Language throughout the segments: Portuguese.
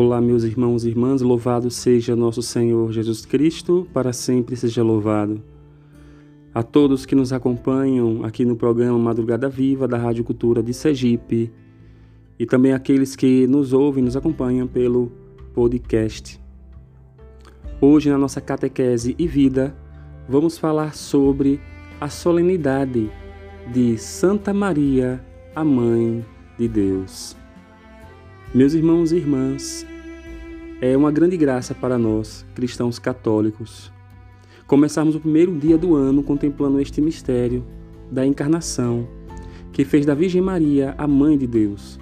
Olá, meus irmãos e irmãs, louvado seja nosso Senhor Jesus Cristo, para sempre seja louvado. A todos que nos acompanham aqui no programa Madrugada Viva da Rádio Cultura de Sergipe e também aqueles que nos ouvem, nos acompanham pelo podcast. Hoje, na nossa catequese e vida, vamos falar sobre a solenidade de Santa Maria, a Mãe de Deus. Meus irmãos e irmãs, é uma grande graça para nós, cristãos católicos, começarmos o primeiro dia do ano contemplando este mistério da encarnação, que fez da Virgem Maria a Mãe de Deus.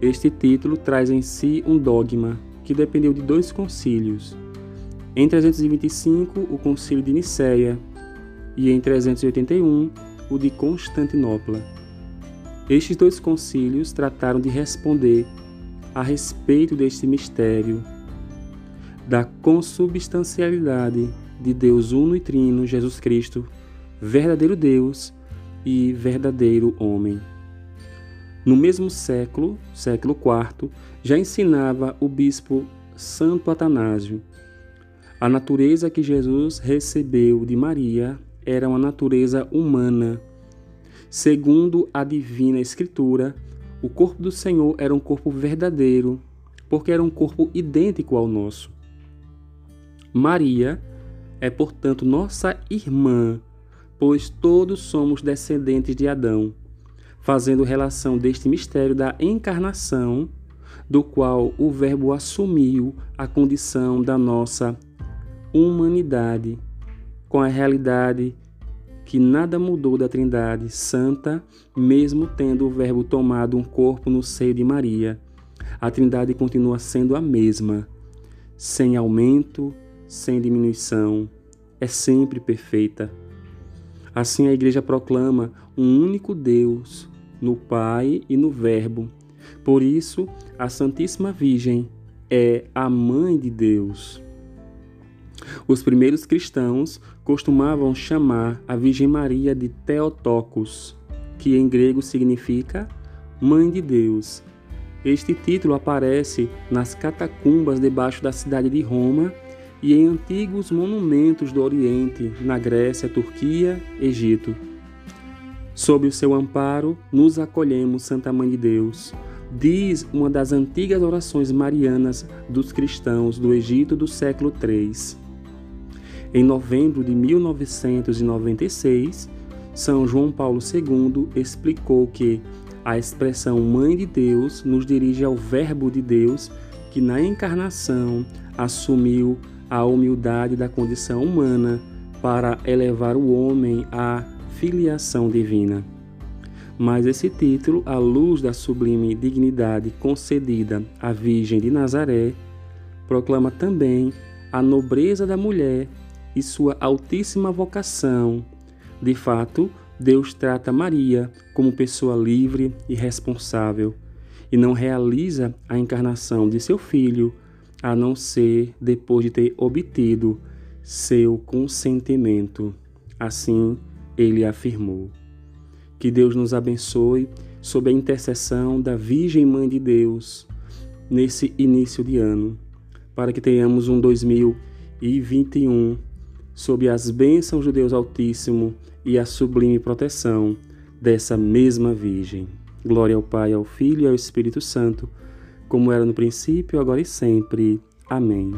Este título traz em si um dogma que dependeu de dois concílios. Em 325, o Concílio de Nicéia, e em 381, o de Constantinopla. Estes dois concílios trataram de responder a respeito deste mistério da consubstancialidade de Deus uno e trino, Jesus Cristo, verdadeiro Deus e verdadeiro homem. No mesmo século, século IV, já ensinava o bispo Santo Atanásio. A natureza que Jesus recebeu de Maria era uma natureza humana. Segundo a divina Escritura, o corpo do Senhor era um corpo verdadeiro, porque era um corpo idêntico ao nosso. Maria é, portanto, nossa irmã, pois todos somos descendentes de Adão, fazendo relação deste mistério da encarnação, do qual o Verbo assumiu a condição da nossa humanidade, com a realidade que nada mudou da Trindade Santa, mesmo tendo o Verbo tomado um corpo no seio de Maria. A Trindade continua sendo a mesma, sem aumento, sem diminuição, é sempre perfeita. Assim a Igreja proclama um único Deus no Pai e no Verbo. Por isso, a Santíssima Virgem é a Mãe de Deus. Os primeiros cristãos costumavam chamar a Virgem Maria de Theotokos, que em grego significa Mãe de Deus. Este título aparece nas catacumbas debaixo da cidade de Roma e em antigos monumentos do Oriente, na Grécia, Turquia, Egito. Sob o seu amparo, nos acolhemos, Santa Mãe de Deus, diz uma das antigas orações marianas dos cristãos do Egito do século III. Em novembro de 1996, São João Paulo II explicou que a expressão Mãe de Deus nos dirige ao Verbo de Deus que na encarnação assumiu a humildade da condição humana para elevar o homem à filiação divina. Mas esse título, à luz da sublime dignidade concedida à Virgem de Nazaré, proclama também a nobreza da mulher e sua altíssima vocação. De fato, Deus trata Maria como pessoa livre e responsável e não realiza a encarnação de seu filho a não ser depois de ter obtido seu consentimento. Assim, ele afirmou. Que Deus nos abençoe sob a intercessão da Virgem Mãe de Deus nesse início de ano, para que tenhamos um 2021 sob as bênçãos de Deus Altíssimo e a sublime proteção dessa mesma Virgem. Glória ao Pai, ao Filho e ao Espírito Santo, como era no princípio, agora e sempre. Amém.